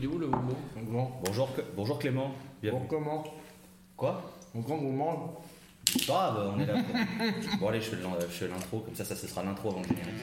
Il est où le moment Bon, Bonjour, bonjour Clément. Bienvenue. bon comment? Quoi? On quand on mange Ah bah on est là. quoi. bon allez, je fais l'in- je fais l'intro, comme ça, ça ce sera l'intro avant le générique.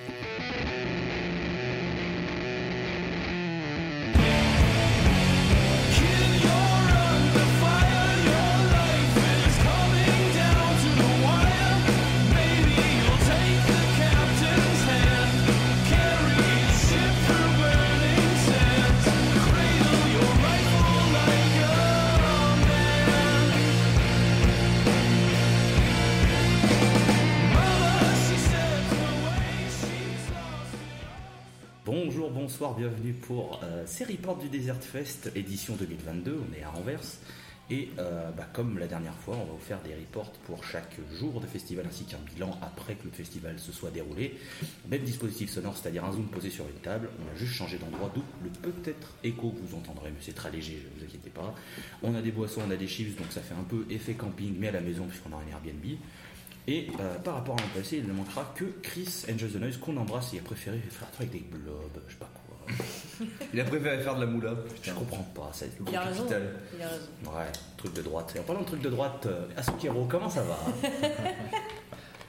Bienvenue pour euh, Série Porte du Desert Fest, édition 2022, on est à Anvers. Et euh, bah, comme la dernière fois, on va vous faire des reports pour chaque jour de festival ainsi qu'un bilan après que le festival se soit déroulé. Même dispositif sonore, c'est-à-dire un zoom posé sur une table. On a juste changé d'endroit, d'où le peut-être écho que vous entendrez, mais c'est très léger, ne vous inquiétez pas. On a des boissons, on a des chips, donc ça fait un peu effet camping, mais à la maison puisqu'on a un Airbnb. Et euh, par rapport à l'an passé, il ne manquera que Chris Angel the Noise qu'on embrasse et a préféré faire un truc avec des blobs, je sais pas quoi. Il a préféré faire de la moula. Je comprends pas, ça Il a raison. capital. Il a raison. Ouais, truc de droite. Et en parlant de truc de droite, euh, Asukero, comment ça va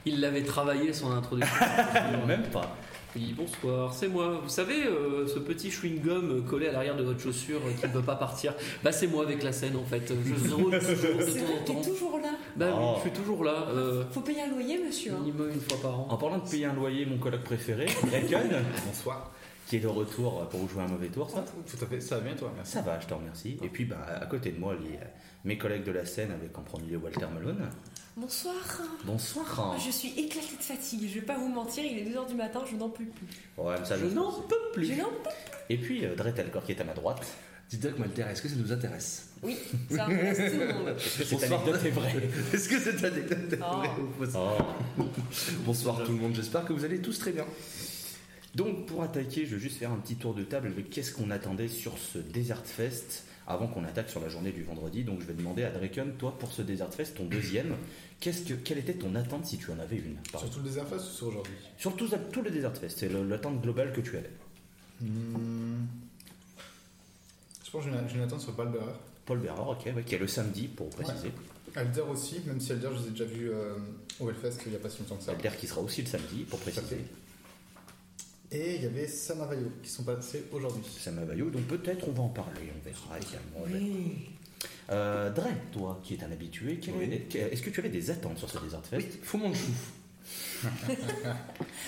Il l'avait travaillé son introduction. Même pas. Oui, bonsoir, c'est moi. Vous savez, euh, ce petit chewing-gum collé à l'arrière de votre chaussure euh, qui ne peut pas partir, bah c'est moi avec la scène en fait. Je roule toujours de temps en t'es temps. toujours là. Bah oui, Oh. je suis toujours là, euh, Faut payer un loyer, monsieur. hein. minimum une fois par En an. parlant de payer un loyer, mon colloque préféré, Draken, Bonsoir. Qui est de retour pour vous jouer un mauvais tour, ça Tout à fait, ça va bien toi, merci. Ça va, je te remercie. Et puis, bah, à côté de moi, les, euh, mes collègues de la scène, avec en premier lieu Walter Malone. Bonsoir. Bonsoir. Je suis éclatée de fatigue. Je vais pas vous mentir, il est 2h du matin, je n'en peux plus. Ouais, mais ça, Je n'en peux plus. Je n'en peux Et puis, euh, Dretelkor qui est à ma droite. Dis donc Malter, est-ce que ça nous intéresse? Oui, ça intéresse tout le monde. Est-ce que cette Bonsoir. anecdote est vraie? Est-ce que cette anecdote est Oh. vraie ou fausse? Oh. Bonsoir tout le monde, j'espère que vous allez tous très bien. Donc pour attaquer, je vais juste faire un petit tour de table avec qu'est-ce qu'on attendait sur ce Desert Fest avant qu'on attaque sur la journée du vendredi. Donc je vais demander à Draken, toi pour ce Desert Fest, ton deuxième, qu'est-ce que, quelle était ton attente si tu en avais une Sur tout le désert face ou sur aujourd'hui Sur tout, tout le Desert Fest, c'est l'attente globale que tu avais. Hmm. Je pense que j'ai une, attente sur Paul Bearer. Paul Bearer, ok, ouais, qui est le samedi pour préciser. Alder aussi, même si Alder, je les ai déjà vus euh, au Hellfest il n'y a pas si longtemps que ça. Alder qui sera aussi le samedi pour préciser. Et il y avait Sam Avayo qui sont passés aujourd'hui. Sam Avayo, donc peut-être on va en parler, on verra également. Oui. Euh, Dre, toi qui es un habitué, Oui. est-ce que tu avais des attentes sur ce Desert Fest faut mon chou.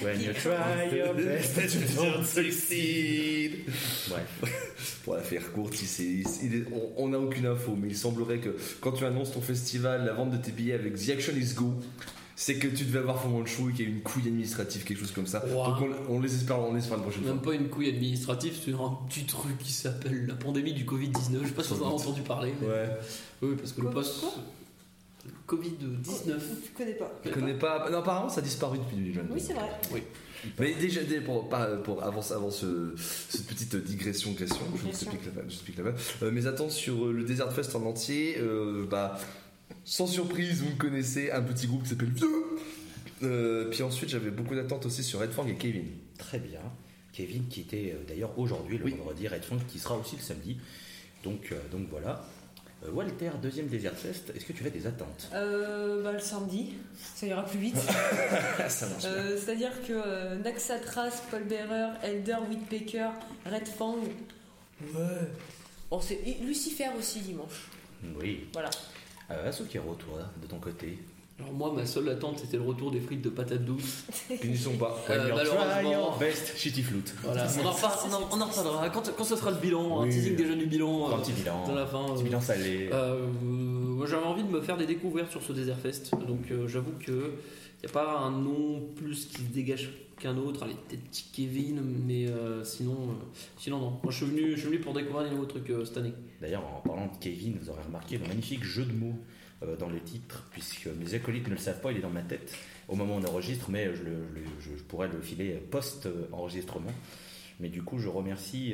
When you try your best, you don't succeed. Bref. Pour la faire courte, il il on n'a aucune info, mais il semblerait que quand tu annonces ton festival, la vente de tes billets avec The Action is Go, c'est que tu devais avoir Fond Chou et qu'il y a eu une couille administrative, quelque chose comme ça. Wow. Donc on, on les espère, on les espère la prochaine fois. Même pas une couille administrative, c'est un petit truc qui s'appelle la pandémie du Covid-19. Je sais pas si vous en avez entendu parler. mais- Ouais. Oui, parce que le poste. quoi Covid-19. Je connais pas. Je connais pas. Non, apparemment, ça a disparu depuis 2022. Oui, c'est vrai. Mais déjà, dé- pour, pour avant, avant ce- cette petite digression, question, je vous explique la je vous explique la. Euh, mes attentes sur euh, le Desert Fest en entier, euh, bah, sans surprise, vous me connaissez, un petit groupe qui s'appelle Vieux. Euh, puis ensuite, j'avais beaucoup d'attentes aussi sur Red Fang et Kevin. Très bien. Kevin qui était euh, d'ailleurs aujourd'hui, le Oui. vendredi, Red Funk qui sera aussi le samedi. Donc, euh, donc voilà. Euh, Walter, deuxième Desert Fest, est-ce que tu as des attentes? Euh, bah, le samedi, ça ira plus vite. ça marche. Euh, C'est-à-dire que euh, Naxatras, Paul Bearer, Elder, Whitpecker, Red Fang. Ouais. Bon, c'est et Lucifer aussi dimanche. Oui. Voilà. Euh, Asukero, toi, de ton côté Alors, moi, ma seule attente, c'était le retour des frites de patates douces. Finissons pas. Euh, When you try malheureusement. best, shitty flute. Voilà, on en, repar- on en- on en reparlera quand, quand ce sera le bilan, un Oui. teasing déjà du bilan. Un euh, petit bilan. de la fin. Un petit euh, bilan salé. Euh, moi, j'avais envie de me faire des découvertes sur ce Desert Fest, donc euh, j'avoue que il n'y a pas un nom plus qui se dégage qu'un autre. Allez, peut-être Kevin, mais euh, sinon, euh, sinon non. Moi, je suis venu, je suis venu pour découvrir des nouveaux trucs euh, cette année. D'ailleurs, en parlant de Kevin, vous aurez remarqué le magnifique jeu de mots euh, dans le titre, puisque mes acolytes ne le savent pas, il est dans ma tête au moment où on enregistre, mais je, je pourrais le filer post-enregistrement. Mais du coup, je remercie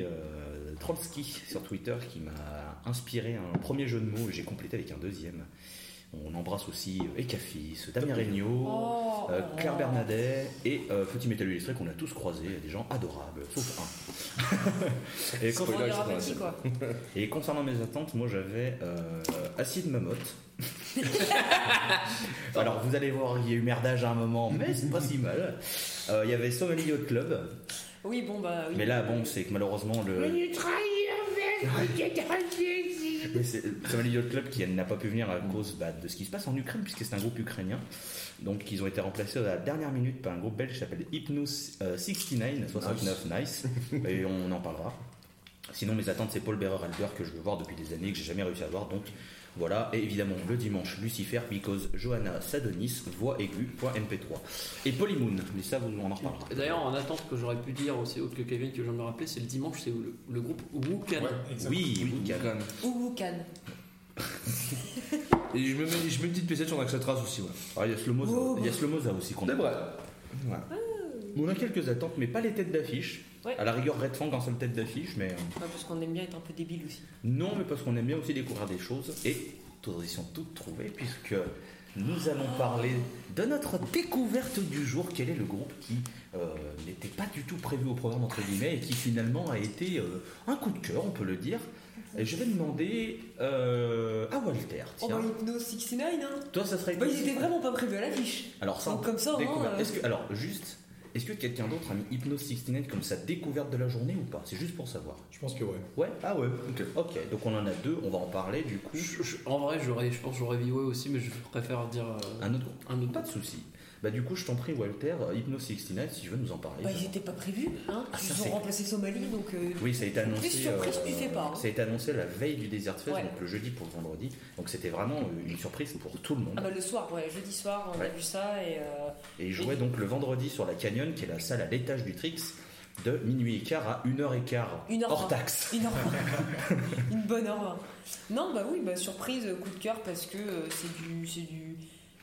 Trotsky sur Twitter qui m'a inspiré un premier jeu de mots et j'ai complété avec un deuxième. On embrasse aussi euh, Ekafis, Damien Regnault, Oh, euh, oh. Claire Bernadet et euh, Petit Métal Illustré qu'on a tous croisés, des gens adorables, sauf un. et, Spoiler, petit, quoi. concernant mes attentes, moi j'avais euh, Acide Mamotte. Alors vous allez voir, il y a eu merdage à un moment, mais c'est pas si mal. Euh, Il y avait Somali Yacht Club, Oui, bon, bah oui. mais là bon, c'est que malheureusement le. Mais c'est Somali Yacht Club qui n'a pas pu venir à cause bah, de ce qui se passe en Ukraine, puisque c'est un groupe ukrainien. Donc ils ont été remplacés à la dernière minute par un groupe belge qui s'appelle Hypnos euh, 69, 69 Nice, et on en parlera. Sinon mes attentes c'est Paul Bearer Albert que je veux voir depuis des années, que j'ai jamais réussi à voir. Donc voilà, et évidemment le dimanche Lucifer, because Johanna Sadonis, voix aiguë.mp3. Et Polymoon, mais ça vous on en reparlera. Et D'ailleurs, en attente que j'aurais pu dire aussi autre que Kevin que je viens de me rappeler, c'est le dimanche, c'est le, le groupe Wukan. Ouais. Oui, Oui, Wukan. Cannes. Et je me mets, je une petite pièce sur Axatras aussi, ouais. Ah, il y a Slomoza, Oh, il y a Slomoza aussi qu'on C'est a. vrai. Ouais. On a quelques attentes, mais pas les têtes d'affiche. Ouais. À la rigueur, Red Fang en seule tête d'affiche, mais euh, parce qu'on aime bien être un peu débile aussi. non, mais parce qu'on aime bien aussi découvrir des choses. Et transition toute trouvée, puisque nous allons parler de notre découverte du jour. Quel est le groupe qui euh, n'était pas du tout prévu au programme, entre guillemets, et qui finalement a été euh, un coup de cœur, on peut le dire. Et je vais demander euh, à Walter. Oh, Tiens, bah, Hypno 69, hein. toi, ça serait. Bah, ils étaient vraiment pas prévus à l'affiche. Alors, ça, Donc, comme ça, Est-ce que, alors, juste, est-ce que quelqu'un d'autre a mis Hypnose 69 comme sa découverte de la journée ou pas? C'est juste pour savoir. Je pense que ouais. Ouais? Ah ouais, ok. Ok, donc on en a deux, on va en parler du coup. Je- je- en vrai, j'aurais, je pense que j'aurais Viway aussi, mais je préfère dire euh, Un autre groupe un autre. Pas de souci. Bah, du coup, je t'en prie, Walter, euh, Hypnose 69, si tu veux nous en parler. Bah, ils étaient pas prévus, hein. Ah, Ils ont remplacé Somalie, donc. euh, Oui, ça a été annoncé. Plus surprise, tu fais pas, hein. Ça a été annoncé la veille du Desert Fest, Ouais. donc le jeudi pour le vendredi. Donc c'était vraiment euh, une surprise pour tout le monde. Ah bah le soir, ouais, jeudi soir, on Ouais. a vu ça et euh, Et ils jouaient donc le vendredi sur la Canyon, qui est la salle à l'étage du Trix, de minuit et quart à 1h15 Une heure hors taxe. une heure une bonne heure. Non, bah oui, bah surprise, coup de cœur parce que euh, c'est du, c'est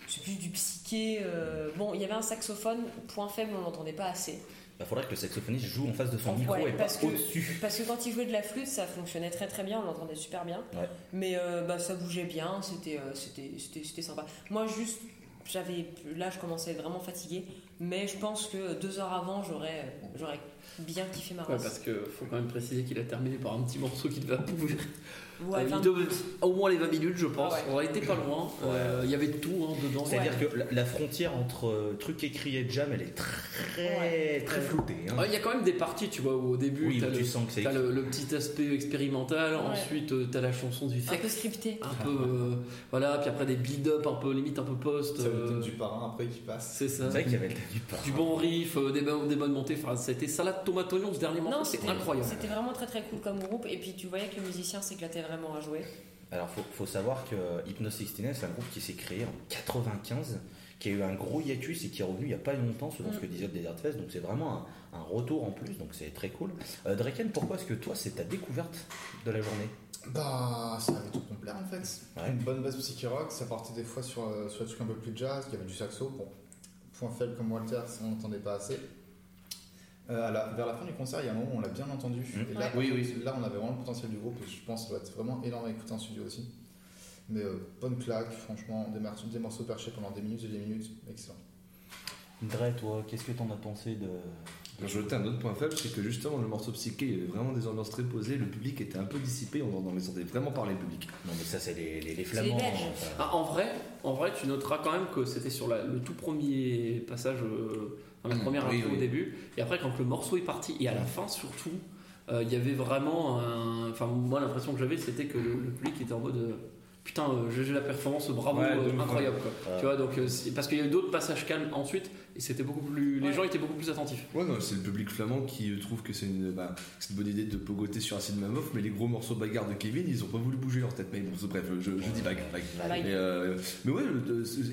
c'est plus du psyché. euh, Bon, il y avait un saxophone, point faible, on l'entendait pas assez. Il Bah, faudrait que le saxophoniste joue en face de son Ouais, micro et pas parce que- au-dessus. Parce que quand il jouait de la flûte, ça fonctionnait très très bien, on l'entendait super bien. Ouais. Mais euh, bah, ça bougeait bien, c'était, euh, c'était, c'était, c'était sympa. Moi, juste, j'avais, là, je commençais à être vraiment fatiguée, mais je pense que deux heures avant, j'aurais, j'aurais bien kiffé ma Ouais, race. parce que faut quand même préciser qu'il a terminé par un petit morceau qui devait pouvoir. Ouais, devait- au moins les 20 minutes, je pense. Ah ouais. On a été pas loin. Euh, Il y avait tout hein, dedans. C'est-à-dire que la, la frontière entre euh, truc écrit et jam, elle est très Ouais. très floutée. hein. Ah, Il y a quand même des parties, tu vois, où au début, oui, t'as où le, tu sens que c'est t'as le, le petit aspect expérimental, Ouais. ensuite euh, t'as la chanson du un fait peu scripté. un peu euh, voilà puis après des build-up un peu limite un peu post Ça euh, le thème du parrain après qui passe. c'est ça C'est vrai qu'il y avait le thème du parrain. du bon riff euh, des, bonnes- des bonnes montées enfin c'était salade tomate oignon ce dernier morceau Non, c'est c'était incroyable C'était vraiment très très cool comme groupe. Et puis tu voyais que le musicien s'éclatait vraiment à jouer. Alors, faut, faut savoir que Hypnose 69, c'est un groupe qui s'est créé en 95, qui a eu un gros hiatus et qui est revenu il n'y a pas longtemps, selon ce que disait le Desert Fest. Donc, c'est vraiment un, un retour en plus, donc c'est très cool. Euh, Draken, pourquoi est-ce que toi, c'est ta découverte de la journée? Bah, ça avait tout complet en fait. Ouais. Une bonne base psyché rock, ça partait des fois sur, euh, sur des trucs un peu plus jazz, il y avait du saxo. Bon, point faible comme Walter, ça, on n'entendait pas assez. Euh, la- vers la fin du concert, il y a un moment où on l'a bien entendu. Et là, Oui, oui. là, on avait vraiment le potentiel du groupe je pense que ça va être vraiment énorme à écouter en studio aussi. Mais euh, bonne claque, franchement, des, morceaux- des morceaux perchés pendant des minutes et des minutes, excellent. Dre, toi, qu'est-ce que t'en as pensé de. Je rajouter un autre point faible, c'est que justement le morceau psyché, il y avait vraiment des ambiances très posées, le public était un peu dissipé, on en entendait vraiment parler le public. Non, mais ça, c'est les, les, les Flamands. Enfin. Ah, en vrai en vrai tu noteras quand même que c'était sur la- le tout premier passage euh, dans la Mm, première oui, intro oui. au début et après quand le morceau est parti et à la fin surtout euh, il y avait vraiment un enfin moi l'impression que j'avais c'était que le, le public était en mode euh, putain euh, GG la performance bravo Ouais, euh, incroyable quoi Ouais. tu vois donc euh, parce qu'il y a eu d'autres passages calmes ensuite et c'était beaucoup plus les Ouais. gens étaient beaucoup plus attentifs Ouais, non, c'est le public flamand qui trouve que c'est une, bah, c'est une bonne idée de pogoter sur Acid Mammoth, mais les gros morceaux bagarre de Kevin, ils ont pas voulu bouger leur tête. Mais bon, c'est- bref, je, je dis. Vague. Mais, euh, mais ouais,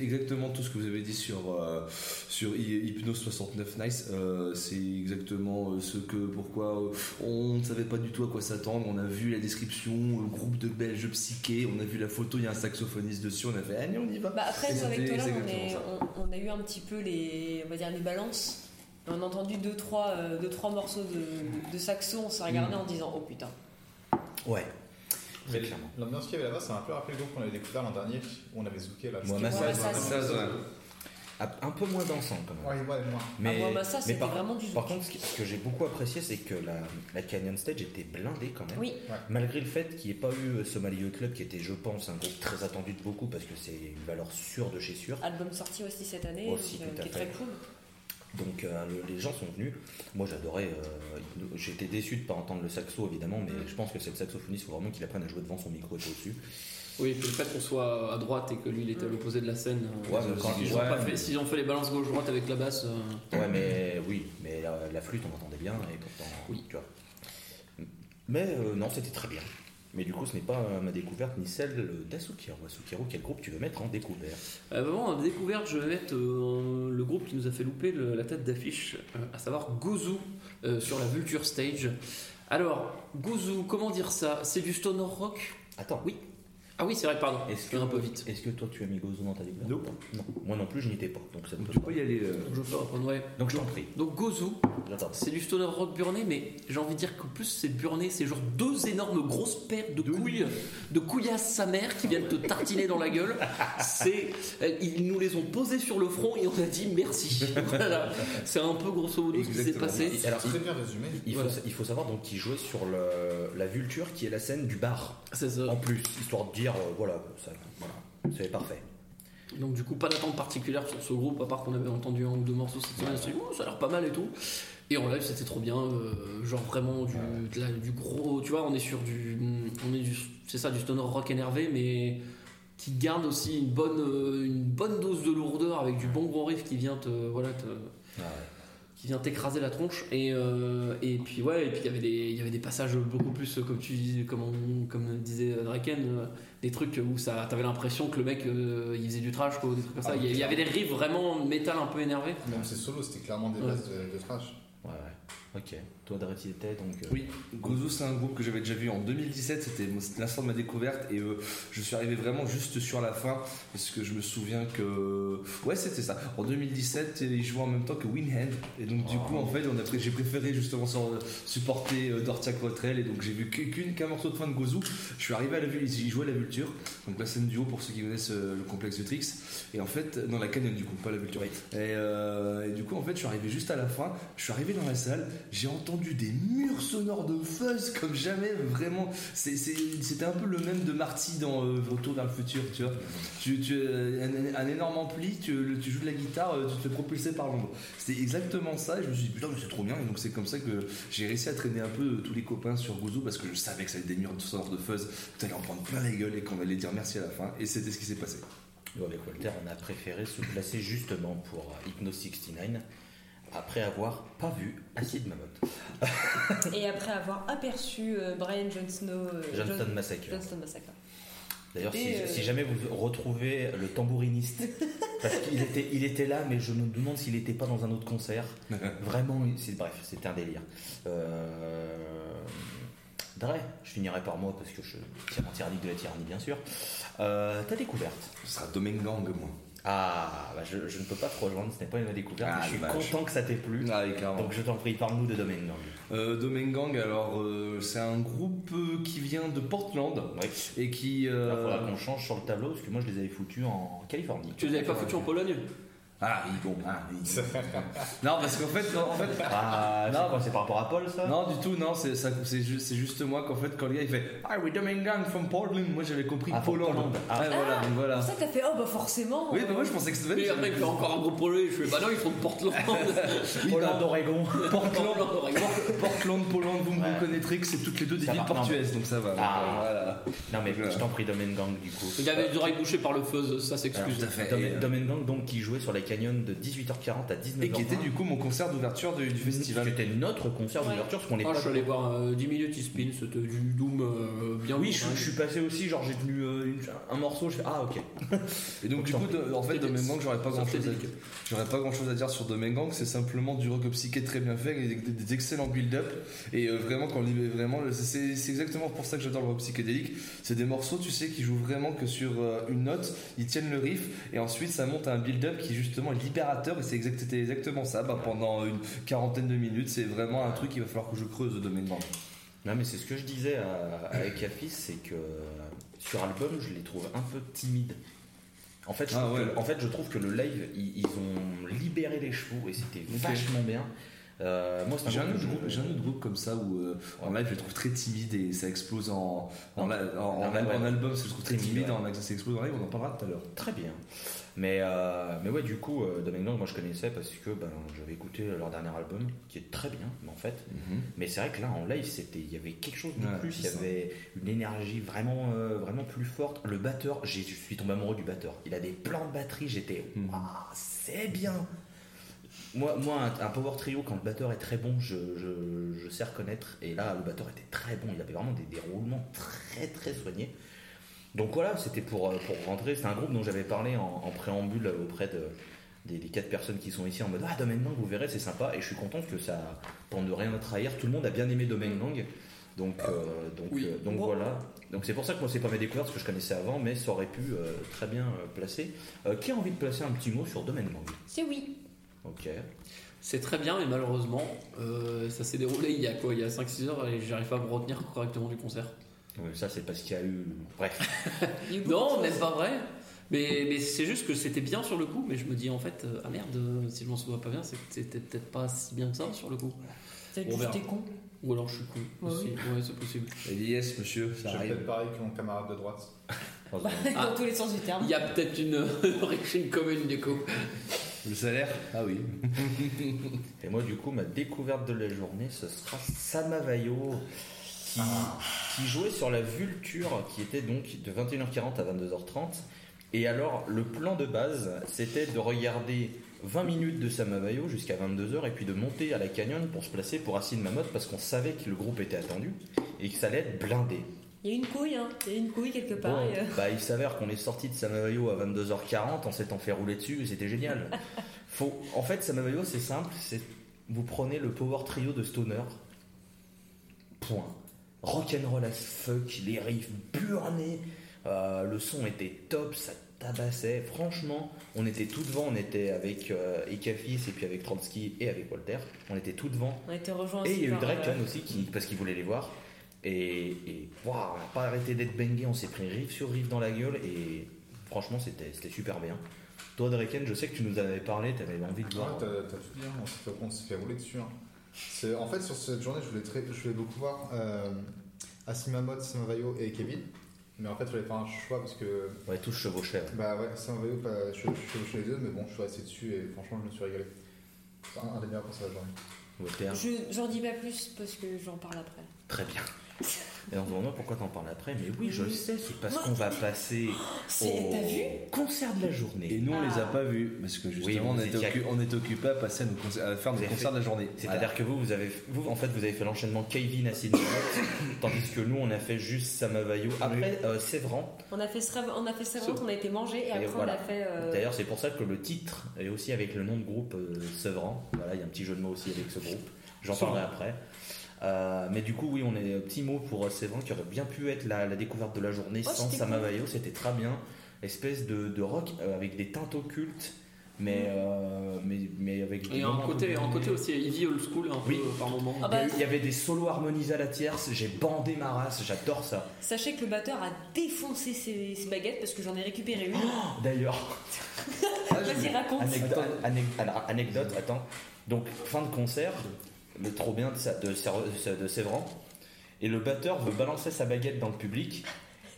exactement tout ce que vous avez dit sur, euh, sur Hy- Hypnose 69 Nice, euh, c'est exactement euh, ce que, pourquoi on ne savait pas du tout à quoi s'attendre. On a vu la description, le groupe de Belges psychés, on a vu la photo, il y a un saxophoniste dessus, on a fait, allez, on y va. Bah après, nous, avec c'était- Tola, c'est on, exactement est- ça. on, on a eu un petit peu les, on va dire, les balances. On a entendu deux trois, euh, deux, trois morceaux de, de saxo, on s'est regardé en disant oh putain. Ouais. très Mais clairement. L'ambiance qu'il y avait là-bas, ça m'a un peu rappelé le groupe qu'on avait découvert l'an dernier, où on avait zooké là. Moi, C'était- Un peu moins dansant quand même. Ouais, ouais, moi. Mais, moi, Massa, mais c'était par, vraiment du par contre, ce, qui- ce que j'ai beaucoup apprécié, c'est que la, la Canyon Stage était blindée quand même. Oui, Malgré le fait qu'il n'y ait pas eu euh, Somali Youth Club, qui était, je pense, un groupe très attendu de beaucoup parce que c'est une valeur sûre de chez sûr. album sorti aussi cette année, Aussi, donc, euh, tout qui est très cool. Donc euh, le- les gens sont venus. Moi j'adorais. euh, J'étais déçu de ne pas entendre le saxo évidemment, mais je pense que c'est le saxophoniste, il faut vraiment qu'il apprenne à jouer devant son micro et pas au-dessus. Oui, puis le fait qu'on soit à droite et que lui il était à l'opposé de la scène. euh, Ouais, mais quand- s'ils ont ouais, pas mais- fait- s'ils ont fait les balances gauche-droite avec la basse. euh, Ouais, mais oui, mais la, la flûte on entendait bien et pourtant. Oui. Tu vois. Mais euh, non, c'était très bien. Mais du coup, ce n'est pas euh, ma découverte ni celle d'Asukiru. Asukiru, quel groupe tu veux mettre en découverte Euh, vraiment, en découverte, je vais mettre euh, le groupe qui nous a fait louper le- la tête d'affiche, euh, à savoir Gozu euh, sur la Vulture Stage. Alors, Gozu, comment dire ça? C'est du stoner rock? Attends, Oui. Ah oui, c'est vrai, pardon. Est-ce Je que, vais un peu vite. Est-ce que toi tu as mis Gozo dans ta découverte Non. Non. Moi non plus, je n'y étais pas. Donc ça me Donc, peut tu pas. peux y aller. euh, Je peux reprendre, ouais. Donc je t'en prie. Donc J'attends. c'est du stoner rock burné, mais j'ai envie de dire qu'en plus c'est burné, c'est genre deux énormes grosses paires de couilles, de couillasses sa mère qui viennent te tartiner dans la gueule. C'est, euh, ils nous les ont posées sur le front et on a dit merci. Voilà, c'est un peu grosso modo ce qui s'est passé. Alors, Très bien résumé. Il faut, Voilà. il faut savoir donc qu'il jouait sur le- la Vulture qui est la scène du bar C'est ça. en plus, histoire de dire euh, voilà, ça, voilà c'est parfait. Donc du coup pas d'attente particulière sur ce groupe à part qu'on avait entendu un ou deux morceaux cette semaine. On s'est dit, Ouh, ça a l'air pas mal et tout. Et en live c'était trop bien, euh, genre vraiment du, de la- du gros, tu vois, on est sur du, on est du, c'est ça, du stoner rock énervé, mais qui garde aussi une bonne, euh, une bonne dose de lourdeur avec du bon gros riff qui vient te, voilà, te- qui vient t'écraser la tronche et, euh, et puis ouais et puis il y avait des il y avait des passages beaucoup plus comme tu dis comme on- comme disait Draken euh, des trucs où ça t'avais l'impression que le mec euh, il faisait du trash quoi des trucs comme ça Ah, il y, avait des riffs vraiment métal un peu énervés Même ses solos, c'était clairement des Ouais. bases de, de trash. Ouais, ouais. Ok. Toi, Dret, il était donc. euh, Oui, Gozo c'est un groupe que j'avais déjà vu en 2017, c'était l'instant de ma découverte et euh, je suis arrivé vraiment juste sur la fin parce que je me souviens que ouais c'était ça. En 2017 ils jouaient en même temps que Winhand et donc du coup en fait on a j'ai préféré justement sur- supporter euh, Dortia Quatrell et donc j'ai vu qu'une qu'un morceau de fin de Gozo. Je suis arrivé à la vue, ils jouaient la Vulture, donc la scène du haut pour ceux qui connaissent euh, le complexe de Trix et en fait dans la canyon du coup pas la Vulture. Et, euh, et du coup en fait je suis arrivé juste à la fin, je suis arrivé dans la salle, j'ai entendu des murs sonores de fuzz comme jamais, vraiment. C'était un peu le même de Marty dans euh, Retour vers le futur, tu vois. Tu, euh, un, énorme ampli, tu, joues de la guitare, euh, tu te fais propulser par l'ombre. C'était exactement ça, et je me suis dit putain, mais c'est trop bien, et donc c'est comme ça que j'ai réussi à traîner un peu tous les copains sur Gouzou parce que je savais que ça allait être des murs sonores de fuzz, tu allais en prendre plein la gueule et qu'on allait dire merci à la fin, et c'était ce qui s'est passé. Avec Walter, on a préféré se placer justement pour Hypno 69 après avoir pas vu Acid Mammoth. Et après avoir aperçu euh, Brian Johnston, euh, Johnston John- Massacre. Johnston Massacre. D'ailleurs, si, euh, si jamais vous retrouvez le tambouriniste, parce qu'il était, il était là, mais je me demande s'il n'était pas dans un autre concert. Vraiment, bref, c'était un délire. Euh... Dre, je finirai par moi parce que je tire en tyrannique de la tyrannie, bien sûr. Euh, ta découverte Ce sera Domengang, moi. Ah, bah, je, je ne peux pas te rejoindre, ce n'est pas une découverte. Ah, mais je suis content que ça t'ait plu. Ah, oui. Donc je t'en prie, parle-nous de Domaine Gang. Euh, Domengang, alors euh, c'est un groupe euh, qui vient de Portland Oui. et qui. Il euh, faudra qu'on change sur le tableau parce que moi je les avais foutus en Californie. tu les avais pas foutus en Pologne? Ah, ils vont. Ah, ils- non, parce qu'en fait, non, en fait. Ah, Non. c'est par rapport à Paul ça? Non, du tout, non, c'est ça- c'est juste, c'est juste moi qu'en fait, quand le gars il fait Ah, we Domengang from Portland, moi j'avais compris Ah. Poland. Ah. Ouais, voilà, donc voilà. C'est pour ça que t'as fait, oh bah forcément. Oui, bah moi je pensais que c'était et après il fait encore un gros projet je fais bah non ils font de Portland Portland, Oregon. Portland, Oregon. Portland, Poland, vous me Ouais. reconnaîtrez que c'est toutes les deux des villes portuaises, donc ça va. Ah. Voilà. Non mais je t'en prie, Domaine Gang du coup. il avait les oreilles bouchées par le fuzz ça s'excuse Tout à fait. Gang donc qui jouait sur les de 18h40 à 19h20. Et qui était du coup mon concert d'ouverture du, du festival. C'était notre concert Ouais. d'ouverture parce qu'on est Ah, pas je suis allé voir euh, 10 minutes il spin c'était du Doom euh, bien Oui, je, hein. je suis passé aussi, genre j'ai tenu euh, une- un morceau, je fais ah ok. Et donc du coup, de- en fait, C'était- Domengang, j'aurais pas grand chose à délicat. J'aurais pas grand chose à dire sur Domengang, c'est simplement du rock psyché très bien fait, avec des, des excellents build-up. Et euh, vraiment, quand on met vraiment, c'est c'est exactement pour ça que j'adore le rock psychédélique. C'est des morceaux, tu sais, qui jouent vraiment que sur euh, une note, ils tiennent le riff, et ensuite ça monte à un build-up qui justement libérateur, et c'est exact- c'était exactement ça. Bah, pendant une quarantaine de minutes, c'est vraiment un truc qu'il va falloir que je creuse Domengang. Non, mais c'est ce que je disais à, à Ekafis, c'est que sur album, je les trouve un peu timides. En fait, je Ah trouve ouais. que, en fait, je trouve que le live, ils, ils ont libéré les chevaux et c'était vachement bien. Euh, moi, J'ai un, autre groupe, j'ai un autre groupe comme ça où euh, en live je les trouve très timides et ça explose en, en, en album, je les trouve très Timide, timide, ouais. en live ça explose en live, on en parlera tout à l'heure. Très bien. Mais, euh, mais ouais, du coup, euh, Domaine Lang, moi je connaissais parce que ben, j'avais écouté leur dernier album, qui est très bien, en fait. Mais c'est vrai que là, en live, c'était, il y avait quelque chose de Ouais, plus, il y avait une énergie vraiment, euh, vraiment plus forte. Le batteur, je suis tombé amoureux du batteur. Il a des plans de batterie, j'étais. Waouh, c'est bien. Moi, moi un, un power trio, quand le batteur est très bon, je, je, je sais reconnaître. Et là, le batteur était très bon. Il avait vraiment des, des roulements très, très soignés. Donc voilà, c'était pour, euh, pour rentrer. C'est un groupe dont j'avais parlé en, en préambule auprès de, des, des quatre personnes qui sont ici en mode Ah, Domaine Lang, vous verrez, c'est sympa. Et je suis content que ça, pour ne rien trahir, tout le monde a bien aimé Domaine Lang. Donc, euh, donc, Oui. euh, donc voilà. Donc c'est pour ça que moi c'est pas mes découvertes parce que je connaissais avant, mais ça aurait pu euh, très bien euh, placer. Euh, qui a envie de placer un petit mot sur Domaine Lang? C'est oui. Ok. C'est très bien, mais malheureusement, euh, ça s'est déroulé il y a quoi Il y a 5-6 heures et j'arrive pas à me retenir correctement du concert. Ouais, ça c'est parce qu'il y a eu. Bref. Il Non, choses. pas vrai. Mais, mais c'est juste que c'était bien sur le coup, mais je me dis en fait, euh, ah merde, euh, si je m'en souviens pas bien, c'était peut-être pas si bien que ça sur le coup. Peut-être On que j'étais con. Ou alors je suis con. Ouais, aussi. Ouais, c'est possible. Et yes, monsieur, ça J'ai arrive. peut-être pareil que mon camarade de droite. Heureusement. Ah. Dans tous les sens du terme. Il y a peut-être une origine commune du coup. Le salaire? Ah oui. Et moi, du coup, ma découverte de la journée, ce sera Samavayo, qui, qui jouait sur la Vulture, qui était donc de 21h40 à 22h30. Et alors, le plan de base, c'était de regarder 20 minutes de Samavayo jusqu'à 22h et puis de monter à la canyon pour se placer pour Acide Mammoth parce qu'on savait que le groupe était attendu et que ça allait être blindé. Il y a une couille, hein. Il y a une couille quelque part. Bon, euh, bah, il s'avère qu'on est sorti de Samavayo à 22h40 en s'étant fait rouler dessus et c'était génial. Faut, en fait, Samavayo, c'est simple, c'est vous prenez le power trio de Stoner, point. Rock'n'roll as fuck, les riffs burnés, euh, le son était top, ça tabassait. Franchement, on était tout devant, on était avec euh, Ekafis et puis avec Trotsky et avec Walter, on était tout devant. On a été rejoints Et il y a eu Draken euh, aussi, qui, parce qu'il voulait les voir. Et, et waouh, on n'a pas arrêté d'être bangé, on s'est pris riff sur riff dans la gueule. Et franchement, c'était c'était super bien. Toi, Draken, je sais que tu nous en avais parlé, tu avais envie de Ouais, voir. t'as t'as tout dit, on s'est fait, on s'est fait rouler dessus. hein. En fait, sur cette journée, je voulais, très, je voulais beaucoup voir euh, Asimamot, Samavayo et Kevin. Mais en fait, il fallait faire un choix parce que, Ouais, tous chevauchés. ouais. bah ouais, Samavayo, je je suis chez les deux, mais bon, je suis resté dessus et franchement, je me suis régalé. C'est un, un des meilleurs concerts de la journée. Je- J'en dis pas plus parce que j'en parle après. très bien. Et on se demande pourquoi t'en parles après, mais oui, je le sais, c'est parce qu'on va passer C'est- au T'as vu concert de la Et journée. nous, on les a Ah. pas vus parce que justement, Oui, on, vous était étiez- occu- on était occupés à passer à, nos concerts- à faire nos avez concerts fait- de la journée. C'est-à-dire que vous, vous avez, vous, en fait, vous avez fait l'enchaînement Kevin à Sydney, tandis que nous, on a fait juste Samavayo. Après, euh, Sévran, On a fait rêve- on a fait Sévran, on a été mangé et après voilà. on a fait. euh, D'ailleurs, c'est pour ça que le titre est aussi avec le nom de groupe euh, Sevran. Voilà, il y a un petit jeu de mots aussi avec ce groupe. J'en Sevran. parlerai après. Euh, mais du coup, oui, on est petit mot pour euh, Sevran qui aurait bien pu être la, la découverte de la journée Oh, sans Samavayo. C'était très bien. Espèce de, de rock euh, avec des teintes occultes, mais, euh, mais, mais avec des Et un côté, un côté aussi heavy old school un Oui. peu par moment. Ah Il y, a bah, eu- il y avait des solos harmonisés à la tierce. J'ai bandé ma race. J'adore ça. Sachez que le batteur a défoncé ses, ses baguettes parce que j'en ai récupéré une. D'ailleurs, Vas-y, raconte. Anecdote, anec- alors, anecdote, attends. Donc, fin de concert, le trop bien de, sa- de, Ser- de Sévran, et le batteur veut balancer sa baguette dans le public,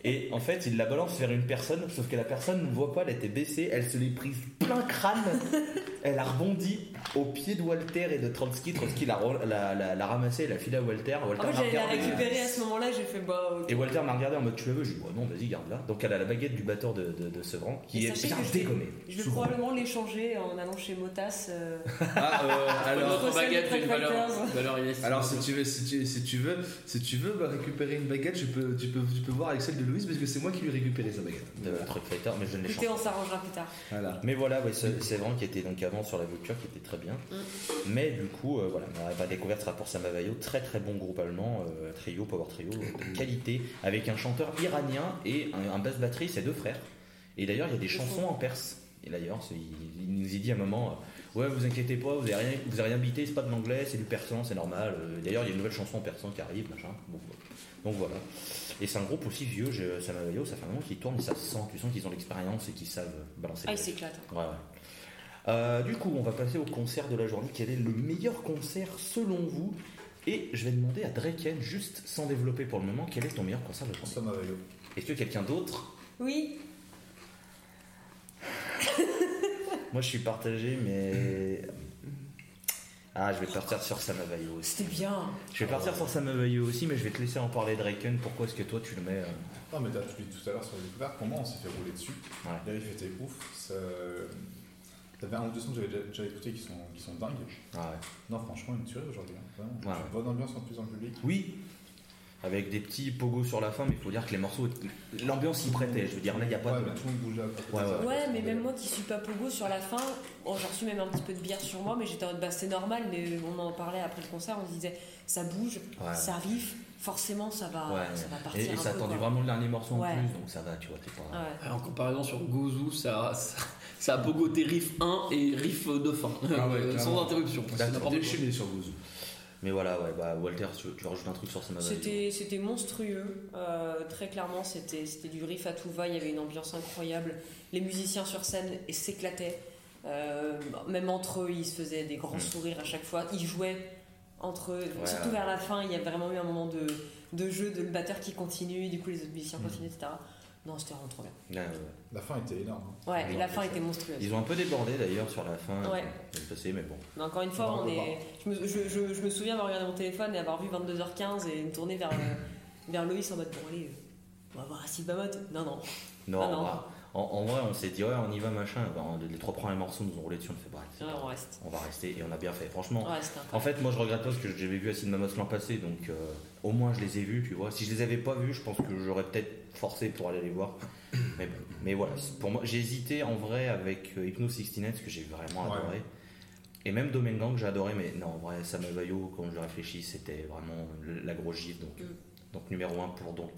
et en fait, il la balance vers une personne, sauf que la personne ne voit pas, elle était baissée, elle se l'est prise plein crâne, elle a rebondi au pied de Walter et de Trotsky, Trotsky l'a l'a l'a- l'a ramassé, elle a filé à Walter, Walter En fait, j'allais la récupérer à ce moment-là, j'ai fait bah. Et Walter m'a regardé en mode tu la veux Je lui dis bah non, vas-y, garde-la. Donc elle a la baguette du batteur de, de, de Sevran qui Et est bien je dégommée. Je vais Souvent. probablement l'échanger en allant chez Motas. euh, Ah, euh, alors, Notre Recel baguette une valeur, alors si tu veux, si tu, si tu veux, si tu veux bah, récupérer une baguette, tu peux, tu peux, tu peux voir avec celle de Louise parce que c'est moi qui lui ai récupéré sa baguette. de Truc Fighter, mais je ne Écoutez, on s'arrangera plus tard. Voilà. Mais voilà, ouais, c'est c'est vraiment qui était donc avant sur la Vulture, qui était très bien. Mm. Mais du coup, euh, voilà, ma, ma découverte sera pour Samavayo, très très bon groupe allemand, euh, trio, power trio, euh, de qualité, avec un chanteur iranien et un, un basse batterie, c'est deux frères. Et d'ailleurs, il y a des chansons en perse. Et d'ailleurs, il, nous y dit à un moment euh, Ouais, vous inquiétez pas, vous avez rien, vous avez rien bité, c'est pas de l'anglais, c'est du persan, c'est normal. D'ailleurs, il y a une nouvelle chanson en persan qui arrive, machin. Bon, donc voilà. Et c'est un groupe aussi vieux, Samavayo, ça fait un moment qu'ils tournent, ça se sent, tu sens qu'ils ont l'expérience et qu'ils savent balancer. Ah, le il s'éclate. Ouais, ouais. Euh, du coup, on va passer au concert de la journée. Quel est le meilleur concert selon vous? Et je vais demander à Draken, juste sans développer pour le moment, quel est ton meilleur concert de la journée? Valu. Est-ce que quelqu'un d'autre? Oui, Moi, je suis partagé, mais. Ah, je vais partir sur Samavayo aussi. c'était bien. Je vais partir sur Samavayo aussi, mais je vais te laisser en parler, Draken. Pourquoi est-ce que toi, tu le mets euh, Non, mais t'as tu dis tout à l'heure sur les découvertes, pour moi, on s'est fait rouler dessus. Ouais. Étaient ouf. ça- T'avais un ou deux sons que j'avais déjà, déjà écoutés qui sont, qui sont dingues. Ah ouais. Non, franchement, une tuerie aujourd'hui. hein, vraiment. Ouais, Une bonne ambiance en plus le public. Oui, avec des petits pogos sur la fin, mais il faut dire que les morceaux, l'ambiance y prêtait. Je veux dire, là, il n'y a pas ouais, de. mais tout le monde bougeait à Ouais, ouais. Ouais, mais même moi qui suis pas pogo sur la fin, bon, j'ai reçu même un petit peu de bière sur moi, mais j'étais en mode bah c'est normal, mais on en parlait après le concert, on se disait ça bouge, Ouais. ça riff, forcément ça va, Ouais. ça va partir. Et, et un ça quoi. vraiment le dernier morceau en plus, donc ça va, tu vois, t'es pas. Ouais. En comparaison sur Gozu, ça, ça, ça a pogoté riff 1 et riff de fin, Ah ouais, Euh, sans interruption. Quoi. déchaîné sur Gozu. Mais voilà, ouais, bah Walter, tu, tu rajoutes un truc sur Samavayo. C'était, c'était monstrueux, euh, très clairement, c'était, c'était du riff à tout va, il y avait une ambiance incroyable. Les musiciens sur scène s'éclataient, Euh, même entre eux, ils se faisaient des grands Mm. sourires à chaque fois, ils jouaient entre Ouais, surtout ouais. vers la fin, il y a vraiment eu un moment de, de jeu, de le batteur qui continue, du coup les autres musiciens Mm. continuent, etc. Non, c'était vraiment trop bien. Ouais, ouais, ouais. La fin était énorme. hein. Ouais, Ils la fin était monstrueuse. Ils ont un peu débordé d'ailleurs sur la fin. Ouais. Passé, mais bon. Mais encore une fois, On est... je, me, je, je- je me souviens avoir regardé mon téléphone et avoir vu 22h15 et me tourner vers, le- vers Loïs en mode bon, allez, on va voir Acid Mammoth. Non, non. Non, Ah non. bah, en, en vrai, on s'est dit, ouais, on y va, machin. Les trois premiers morceaux nous ont roulé dessus, on fait, bah, Ouais, pas on reste. on va rester et on a bien fait. Franchement, En fait, moi je regrette pas parce que j'avais vu Acid Mammoth l'an passé, donc euh, au moins je les ai vus, tu vois. Si je les avais pas vus, je pense que j'aurais peut-être forcé pour aller les voir. Mais bon, mais voilà, pour moi, j'ai hésité en vrai avec euh, Hypno 69 parce que j'ai vraiment Ouais. adoré. Et même Domengang, j'ai adoré, mais non, en vrai, Samavayo, quand je réfléchis, c'était vraiment la grosse gifle. Donc, Mm. donc numéro 1 pour donc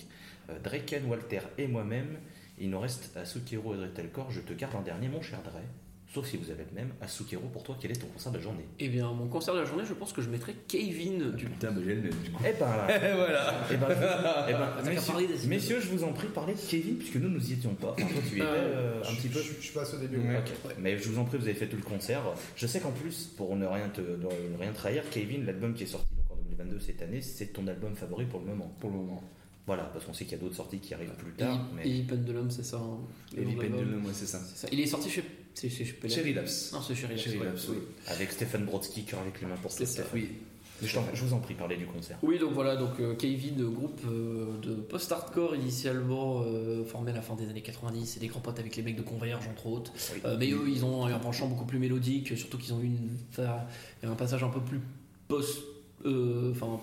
euh, Draken, Walter et moi-même. Il nous reste Asukero et Dretelcore. Je te garde un dernier, mon cher Dre. Sauf si vous avez le même. Asukero, pour toi, quel est ton concert de la journée? Eh bien, mon concert de la journée, je pense que je mettrais Kevin du Putain, mais j'ai le même du coup. Eh ben, voilà. Eh ben, eh ben, messieurs, parler des- messieurs, je vous en prie, parlez de Kevin, puisque nous, nous y étions pas. Enfin, toi, tu y étais euh, un Je- petit peu. Je, je suis passé au début. Ouais. ouais. Ok. Mais je vous en prie, vous avez fait tout le concert. Je sais qu'en plus, pour ne rien, te, ne rien trahir, Kevin, l'album qui est sorti donc en 2022 cette année, c'est ton album favori pour le moment. Pour le moment. Voilà, parce qu'on sait qu'il y a d'autres sorties qui arrivent plus tard. Et Mais... Heavy Pendulum, c'est ça. hein, Heavy l'album. Pendulum, ouais, c'est ça. Il est sorti chez. C'est chez. Cherry Labs. Non, c'est chez Cherry Cherry Labs, oui. Avec Stéphane Brodsky, cœur avec les mains pour ça. Oui. Je, vous en prie, parlez du concert. Oui, donc voilà, donc euh, Kevin, groupe euh, de post-hardcore initialement euh, formé à la fin des années 90, c'est des grands potes avec les mecs de Converge entre autres. Oui. Euh, mais eux, ils ont un penchant beaucoup plus mélodique, surtout qu'ils ont eu une, un passage un peu plus post. euh, Enfin.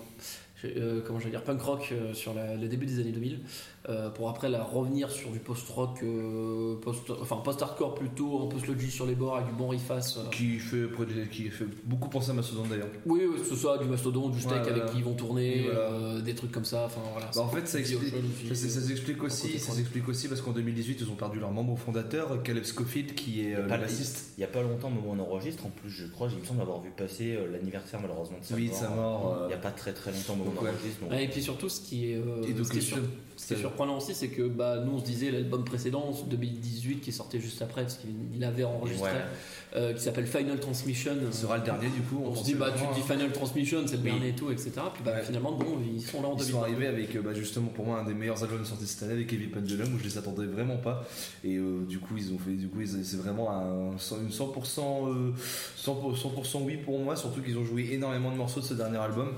Euh, comment je vais dire, punk rock euh, sur le début des années 2000, euh, pour après la revenir sur du post-rock, euh, post, enfin post-hardcore plutôt, un peu sludgy sur les bords avec du bon riff-ass. euh. Qui fait, qui fait beaucoup penser à Mastodon d'ailleurs. Oui, oui, que ce soit du Mastodon, du steak Ouais, avec qui ils vont tourner, voilà. euh, des trucs comme ça, enfin voilà. Bah, en fait, ça explique, Ocean aussi, ça, ça- ça s'explique aussi, ça s'explique aussi parce qu'en 2018, ils ont perdu leur membre fondateur, Caleb Scofield, qui est euh, le bassiste. Il n'y a pas longtemps, au moment où on enregistre, en plus, je crois, il me semble avoir vu passer euh, l'anniversaire malheureusement de sa Oui, de mort. sa mort, Il n'y a pas très très longtemps, au moment où on enregistre. donc- Ouais, et puis surtout, ce qui est, euh, Et donc, ce qui est le sur- film, ce qui est c'est- surprenant aussi, c'est que bah, nous on se disait l'album précédent, 2018, qui sortait juste après, parce qu'il avait enregistré, Ouais. euh, qui s'appelle Final Transmission. Ce sera le dernier du coup. on se dit, bah, tu te dis Final Transmission, c'est le Oui. dernier et tout, etc. Puis bah, Ouais. finalement, bon, ils sont là en Ils 2020. sont arrivés avec euh, bah, justement pour moi un des meilleurs albums sortis cette année avec Heavy Pendulum où je les attendais vraiment pas et euh, du coup ils ont fait du coup ils- c'est vraiment un, une 100% euh, 100%, 100% oui pour moi surtout qu'ils ont joué énormément de morceaux de ce dernier album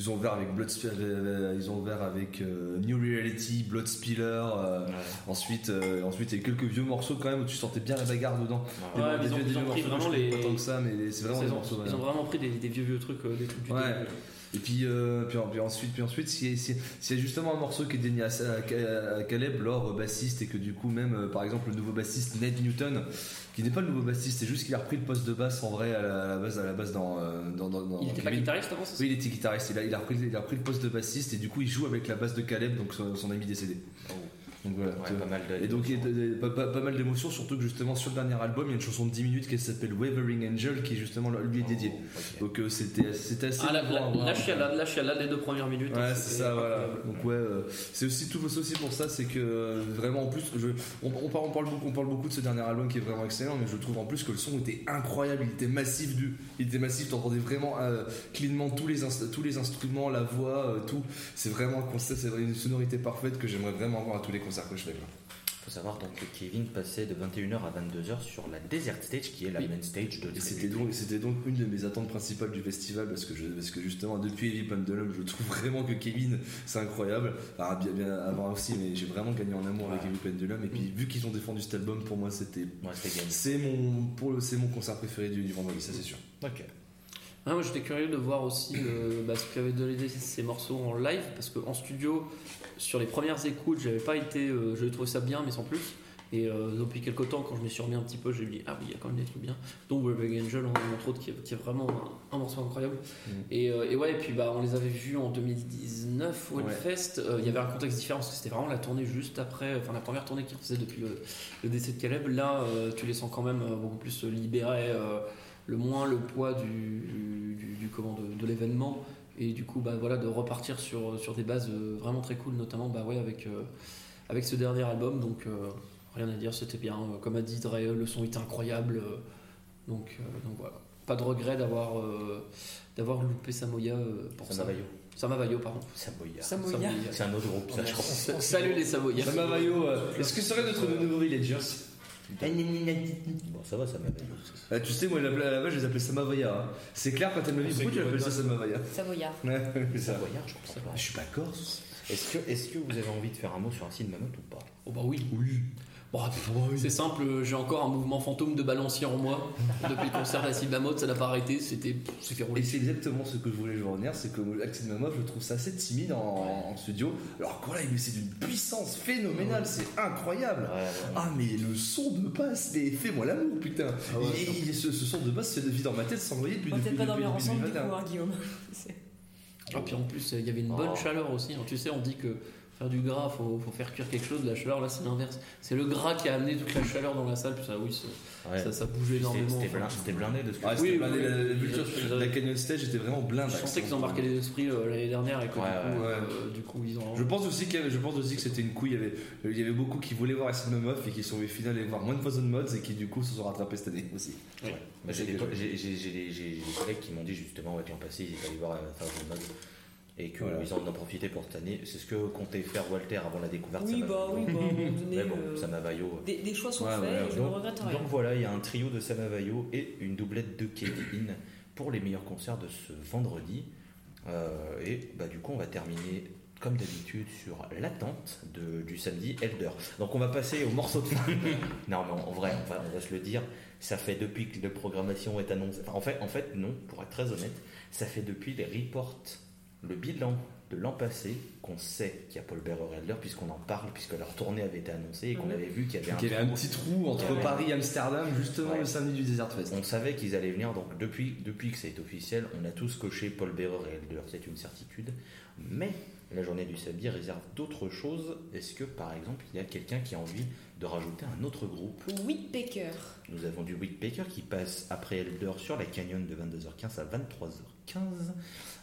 ils ont ouvert avec Blood euh, ils ont ouvert avec euh, New Reality Blood Spiller euh, Ouais. ensuite euh, ensuite il y a quelques vieux morceaux quand même où tu sentais bien la bagarre dedans Ouais. Ouais, Des- mais ils ont- des- vieux morceaux vraiment connais les- pas tant que ça mais c'est vraiment ils, des ont, morceaux ils voilà. ont vraiment pris des, des vieux vieux trucs, euh, des trucs du Ouais. début. Et puis, euh, puis, puis ensuite, puis ensuite, s'il y, a- y justement un morceau qui est dédié à, à- à Caleb, leur bassiste, et que du coup même, euh, par exemple, le nouveau bassiste Ned Newton, qui n'est pas le nouveau bassiste, c'est juste qu'il a repris le poste de basse en vrai à la, à la base, à la base dans, euh, dans, dans, dans Il était pas guitariste avant, Oui, il était guitariste. Il a, il, a repris, il a repris le poste de bassiste et du coup, il joue avec la basse de Caleb, donc son, son ami décédé. Donc voilà. Ouais, Tu- pas mal de- et donc il y a de- de- pas, pas- pas mal d'émotions, surtout que justement sur le dernier album, il y a une chanson de 10 minutes qui s'appelle Wavering Angel qui justement lui est dédiée. Oh. Donc euh, c'était assez. Ah, la, émouvant la, à voir. la chialade, la chialade les deux premières minutes. Ouais, c'est ça, voilà. Donc ouais, euh, c'est aussi tout aussi pour ça, c'est que euh, vraiment en plus, je, on, on parle, on parle beaucoup, on parle beaucoup de ce dernier album qui est vraiment excellent, mais je trouve en plus que le son était incroyable, il était massif du, il était massif, t'entendais vraiment euh, cleanement tous les tous les instruments, la voix, euh, tout. C'est vraiment un concert, c'est une sonorité parfaite que j'aimerais vraiment avoir à tous les concerts que je fais. quoi. faut savoir donc que Kevin passait de 21h à 22h sur la Desert Stage qui est la Oui. main stage de c'était donc, c'était donc une de mes attentes principales du festival parce que, je, parce que justement depuis Heavy Pendulum je trouve vraiment que Kevin c'est incroyable. Alors, bien, bien avant aussi mais j'ai vraiment gagné en amour avec. Heavy Pendulum et puis vu qu'ils ont défendu cet album pour moi c'était Ouais, c'est mon pour le c'est mon concert préféré du, du vendredi ça c'est sûr. Ok. Ah, moi j'étais curieux de voir aussi euh, bah, ce qu'avaient donné ces morceaux en live parce qu'en studio, sur les premières écoutes, j'avais pas été, euh, j'avais trouvé ça bien mais sans plus. Et euh, depuis quelques temps, quand je me suis remis un petit peu, j'ai dit ah oui, il y a quand même des trucs bien. Donc Waving Angel, en- entre autres, qui est, qui est vraiment un, un morceau incroyable. Mm. Et, euh, et ouais, et puis bah on les avait vus en 2019 au Ouais. Euh, Il y avait un contexte différent parce que c'était vraiment la tournée juste après, enfin la première tournée qu'ils faisaient depuis le, le décès de Caleb. Là, tu les sens quand même beaucoup plus libérés. Le moins le poids du, du, du- comment, de, de l'événement. Et du coup bah, voilà, de repartir sur, sur des bases euh, vraiment très cool notamment bah, ouais, avec, euh, avec ce dernier album. Donc euh, rien à dire c'était bien. Comme a dit Dre le son était incroyable. Donc, euh, donc voilà. Pas de regret d'avoir euh, d'avoir loupé Samoya euh, pour ça. Samavayo. Samavayo pardon. Samoya. Samoya. C'est un autre groupe, ça, je crois. Sa- Salut les Samoya Samavayo, euh, est-ce que ce serait notre nouveau Villagers? Bon, ça va, Samavayo. Ah, Tu sais moi à la à la base je les appelais Samavaya. hein. C'est clair quand elle me dit pourquoi tu qu'il appelles va ça Samavaya Savoyard. Ouais, c'est ça. Savoyard, je comprends pas. Je suis pas corse. Est-ce que, est que vous avez envie de faire un mot sur Acide Mammoth ou pas? Oh bah oui Oui. Bon, c'est simple, j'ai encore un mouvement fantôme de balancier en moi. Depuis le concert d'Acid Mammoth, ça n'a pas arrêté, c'était Et c'est exactement ce que je voulais revenir, c'est que Axel Mamov, je trouve ça assez timide en, en studio. Alors que là, mais c'est d'une puissance phénoménale, c'est incroyable. Ouais, ouais. Ah mais le son de basse, mais fais-moi l'amour putain. ouais, Et- et ce, ce son de basse, c'est de vie dans ma tête sans noyer depuis On peut-être pas dormir ensemble du 2021. coup, hein, Guillaume. C'est- Ah, puis en plus, il y avait une bonne Oh. chaleur aussi. hein. Tu sais, on dit que faire du gras, faut, faut faire cuire quelque chose. La chaleur, là, c'est l'inverse. C'est le gras qui a amené toute la chaleur dans la salle. Puis ça, oui, ça, Ouais. ça, ça bougeait C'était énormément. c'était Enfin, blindé, c'était blindé de ce que Ah, Oui, blindé, oui. la, la Je- la Canyon Stage était vraiment blindée. Je sentais qu'ils embarquaient les esprits euh, l'année dernière et que Ouais, du, coup, ouais. euh, du coup, ils ont. Je pense aussi avait- je pense aussi que c'était une couille. Il y avait, il y avait beaucoup qui voulaient voir Acid Mammoth et qui sont au final allés voir One Thousand Mods et qui du coup se sont rattrapés cette année aussi. Ouais. Bah, J'ai des, collègues qui m'ont dit justement ouais, l'an passé ils étaient allés voir euh, Thousand Mode et qu'ils Voilà. en ont profité pour cette année. C'est ce que comptait faire Walter avant la découverte. Oui, ça bah oui, bah, Mais bon, euh, ça m'a vaillot. des, des choix sont Ouais, faits ouais, et je ne Donc, regrette rien. donc voilà, il y a un trio de Samavayo et une doublette de Kevin pour les meilleurs concerts de ce vendredi. Euh, et bah, du coup, on va terminer comme d'habitude sur l'attente de- du samedi Elder. Donc on va passer au morceau de fin. non, mais en vrai, on va, on va se le dire, ça fait depuis que la programmation est annoncée. Enfin, en, fait, en fait, non, pour être très honnête, ça fait depuis les reports, le bilan de l'an passé, qu'on sait qu'il y a Paul Bearer Elder, puisqu'on en parle, puisque leur tournée avait été annoncée et qu'on Mhm. avait vu qu'il y avait un Il y avait un trou. petit trou entre. Paris et Amsterdam justement Ouais. le samedi du Desert Fest. On savait qu'ils allaient venir, donc depuis, depuis que c'est officiel, on a tous coché Paul Bearer et Elder, c'est une certitude. Mais la journée du samedi réserve d'autres choses. Est-ce que par exemple il y a quelqu'un qui a envie de rajouter un autre groupe Whitpecker. Nous avons du Whitbaker qui passe après Elder sur la Canyon de 22h15 à 23h15.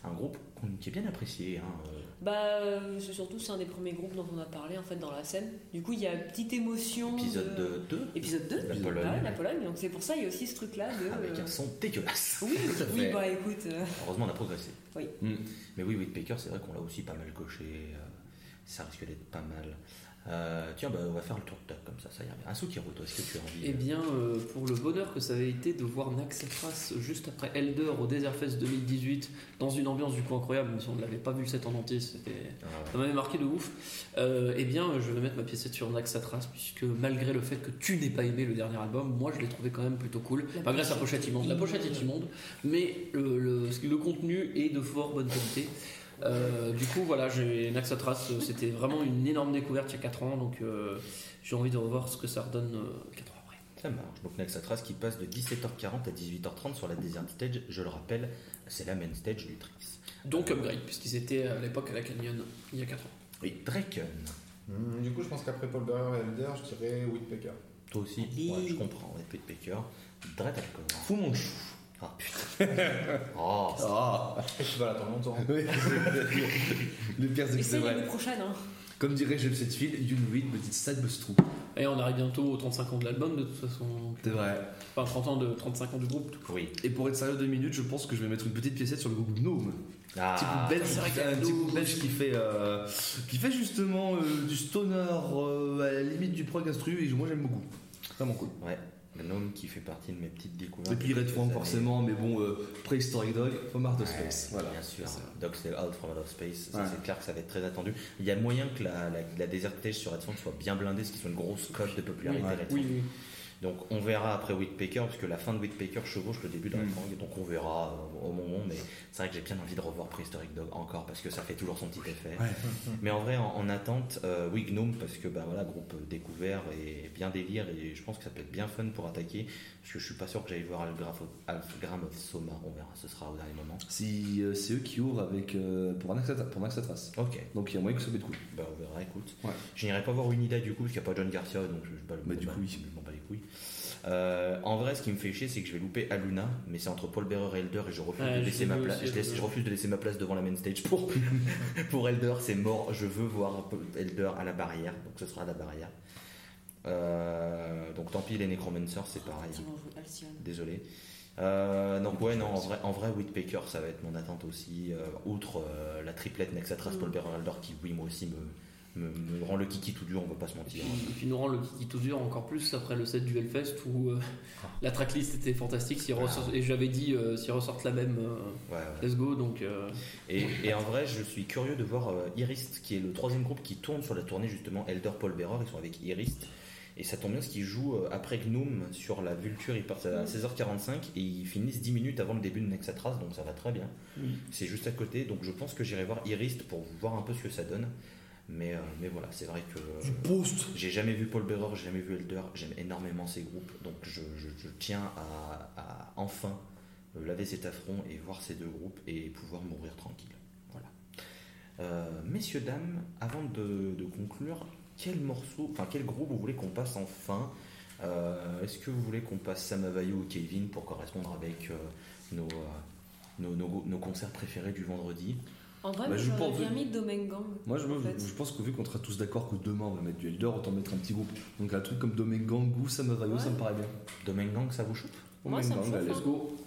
Un groupe qui est bien apprécié. hein, euh, Bah, euh, c'est surtout c'est un des premiers groupes dont on a parlé en fait dans la scène. Du coup, il y a une petite émotion. Épisode de... 2 Épisode 2 La Pologne. La Pologne. Donc c'est pour ça il y a aussi ce truc-là de. avec euh, un son dégueulasse. Oui, oui, fait. bah écoute. euh, Heureusement, on a progressé. Oui. Mm. Mais oui, Whitbaker, c'est vrai qu'on l'a aussi pas mal coché. ça risque d'être pas mal. Euh, tiens, bah, on va faire le tour de table comme ça, ça ira bien. Un Sukiro, toi, est-ce que tu as envie Eh bien, euh, pour le bonheur que ça avait été de voir Naxatras juste après Elder au Desert Fest 2018, dans une ambiance du coup incroyable, même si on ne l'avait pas vu le set en entier, c'était euh, ça m'avait marqué de ouf. Euh, eh bien, je vais mettre ma piécette sur Naxatras, puisque malgré le fait que tu n'aies pas aimé le dernier album, moi je l'ai trouvé quand même plutôt cool. La Malgré sa pochette pochette immonde. La pochette est immonde, mais le, le- le contenu est de fort bonne qualité. Euh, du coup, voilà, j'ai Naxatras, euh, c'était vraiment une énorme découverte il y a 4 ans, donc euh, j'ai envie de revoir ce que ça redonne 4 ans après. Ça marche. Donc Naxatras qui passe de 17h40 à 18h30 sur la Desert Stage. Je le rappelle, c'est la main stage du Trix. Donc upgrade, puisqu'ils étaient à l'époque à la Canyon il y a 4 ans. Oui, Draken. Hum, Du coup, je pense qu'après Paul Bearer et Elder, je dirais Whitpecker. Toi aussi Allez. Ouais, je comprends. Baker. Dread Alcor. Fou mon chou. Ah putain. Oh, Ah tu vas l'attendre longtemps. Oui. Le pire, c'est que c'est vrai. l'année prochaine. Hein. Comme dirait Jeff Setfield, you know it, but it's sad but true. Et on arrive bientôt aux 35 ans de l'album, de toute façon. C'est vrai. Enfin, 30 ans de 35 ans du groupe. tout. oui. Et pour être sérieux deux minutes, je pense que je vais mettre une petite piécette sur le groupe Gnome. Ah, petit groupe belge, c'est vrai qui fait- qu'il y a un petit groupe belge qui fait, euh, qui fait justement euh, du stoner euh, à la limite du prog instru et moi j'aime beaucoup. Vraiment cool. Ouais. Gnome qui fait partie de mes petites découvertes. Et puis Red Fang forcément, mais bon, euh, Prehistoric Dog, from Outer Ouais, Space. Voilà. Bien sûr. Dog Stay Out from Outer Space. Ouais. C'est clair que ça va être très attendu. Il y a moyen que la, la, la Desert Stage sur Red Fang soit bien blindée, ce qui soit une grosse cote de popularité Ouais. Red Fang. Oui, oui. Donc on verra après Whitpaker, parce que la fin de Whitpaker chevauche le début de Red Mm. Fang. Donc on verra euh, au moment, mais c'est vrai que j'ai bien envie de revoir Prehistoric Dog encore, parce que ça fait toujours son petit effet. Ouais. Mais en vrai, en, en attente, euh, oui, Gnome, parce que bah, voilà, groupe découvert et bien délire, et je pense que ça peut être bien fun pour attaquer, parce que je suis pas sûr que j'aille voir Alfgram of Soma, on verra, ce sera au dernier moment. Si, euh, c'est eux qui ouvrent avec, euh, pour Anaxatra- pour Anaxatras. Ok, Donc il y a moyen que ça va être cool. bah on verra, écoute. Ouais. Je n'irai pas voir Unida du coup, parce qu'il n'y a pas John Garcia, donc je, je, bah, Bah, du coup, oui. je les couilles. Euh, en vrai, ce qui me fait chier, c'est que je vais louper Aluna, mais c'est entre Paul Bearer et Elder, et je refuse, de, laisser ma place, je, laisse- je- je refuse de laisser ma place devant la main stage pour, pour Elder, c'est mort. Je veux voir Elder à la barrière, donc ce sera à la barrière. Euh, donc tant pis, les Necromancers, c'est pareil. Jouer Alcyon. Désolé. Euh, donc ouais non en vrai en vrai Whitpaker ça va être mon attente aussi outre la triplette Nexatras Mm. Paul Bearer Elder qui oui moi aussi me, me, me rend le kiki tout dur on va pas se mentir et puis nous rend le kiki tout dur encore plus après le set du Hellfest où euh, Ah. la tracklist était fantastique. Ah. Et j'avais dit, euh, s'ils ressortent la même, euh, ouais, ouais. let's go. Donc, Et, et en vrai je suis curieux de voir Irist qui est le troisième groupe qui tourne sur la tournée justement Elder Paul Bearer ils sont avec Irist et ça tombe bien parce qu'ils jouent après Gnome sur la Vulture ils partent à 16h45 et ils finissent 10 minutes avant le début de Nexatras donc ça va très bien oui. C'est juste à côté, donc je pense que j'irai voir Irist pour voir un peu ce que ça donne. Mais, euh, mais voilà, c'est vrai que j'ai jamais vu Paul Bearer, j'ai jamais vu Elder, j'aime énormément ces groupes, donc je, je- je tiens à, à enfin euh, laver cet affront et voir ces deux groupes et pouvoir mourir tranquille. Voilà. Euh, messieurs, dames, avant de, de conclure, quel morceau, enfin quel groupe vous voulez qu'on passe enfin Est-ce que vous voulez qu'on passe Sam Avayo ou Kevin pour correspondre avec nos, nos, nos- nos concerts préférés du vendredi? En vrai, Bah, moi, je j'aurais pense- bien mis Domengang. Moi, je, en fait. je pense que vu qu'on sera tous d'accord que demain on va mettre du Elder, autant mettre un petit groupe. Donc un truc comme Domengang ou Samavayo, Ouais. ça me paraît bien. Domengang, ça vous Moi, ça me hein. let's go.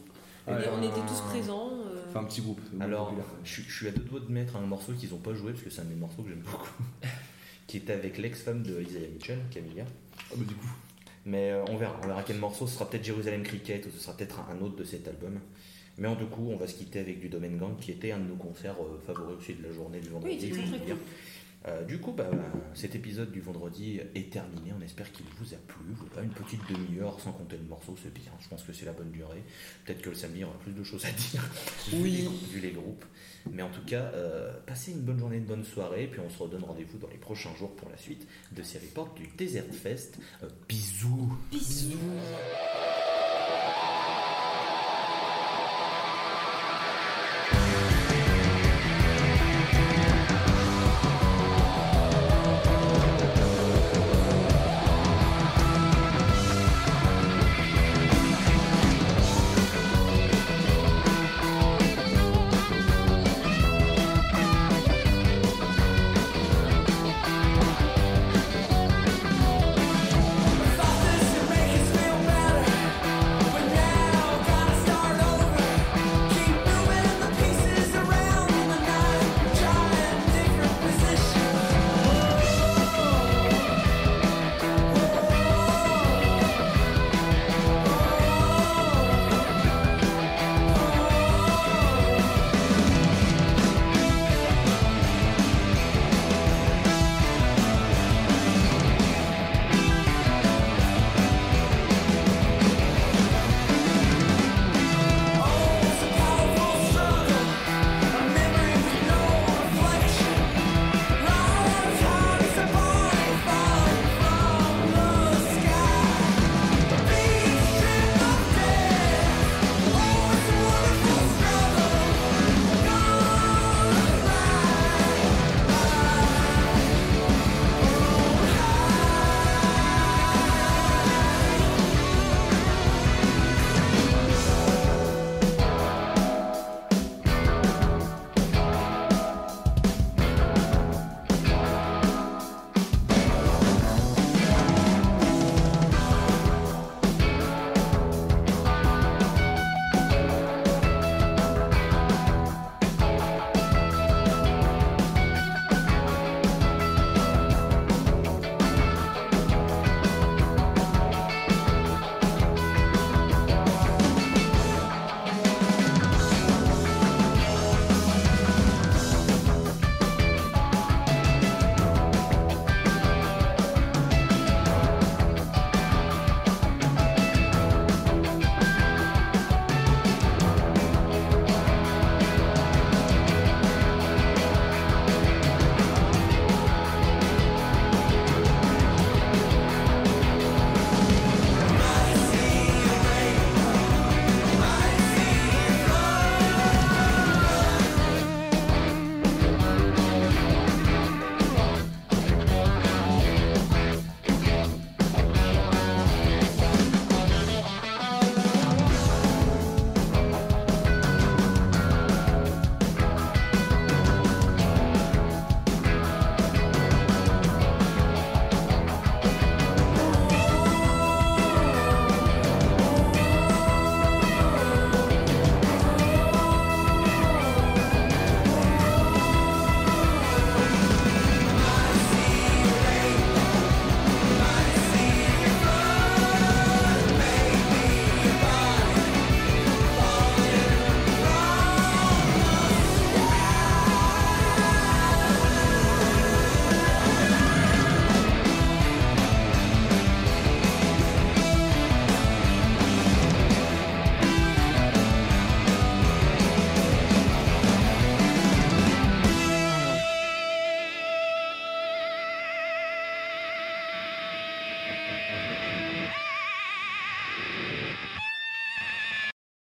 Et Ouais, on était tous présents. euh, Enfin, un petit groupe. Alors, je, suis- je suis à deux doigts de mettre un morceau qu'ils n'ont pas joué parce que c'est un de mes morceaux que j'aime beaucoup, qui était avec l'ex-femme de Isaiah Mitchell, Camilla. Ah, bah, du coup. Mais euh, on verra, on verra quel morceau. Ce sera peut-être Jérusalem Cricket ou ce sera peut-être un autre de cet album. Mais en tout coup, on va se quitter avec du Domaine Gang qui était un de nos concerts euh, favoris aussi de la journée du vendredi. Oui, je très, dire. Euh, du coup, bah, cet épisode du vendredi est terminé. On espère qu'il vous a plu. Voilà, une petite demi-heure sans compter le morceau, c'est bien. Je pense que c'est la bonne durée. Peut-être que le samedi aura plus de choses à dire. Oui. vu, vu les groupes. Mais en tout cas, euh, passez une bonne journée, une bonne soirée. Puis on se redonne rendez-vous dans les prochains jours pour la suite de ces reports du Desert Fest. Euh, bisous Bisous.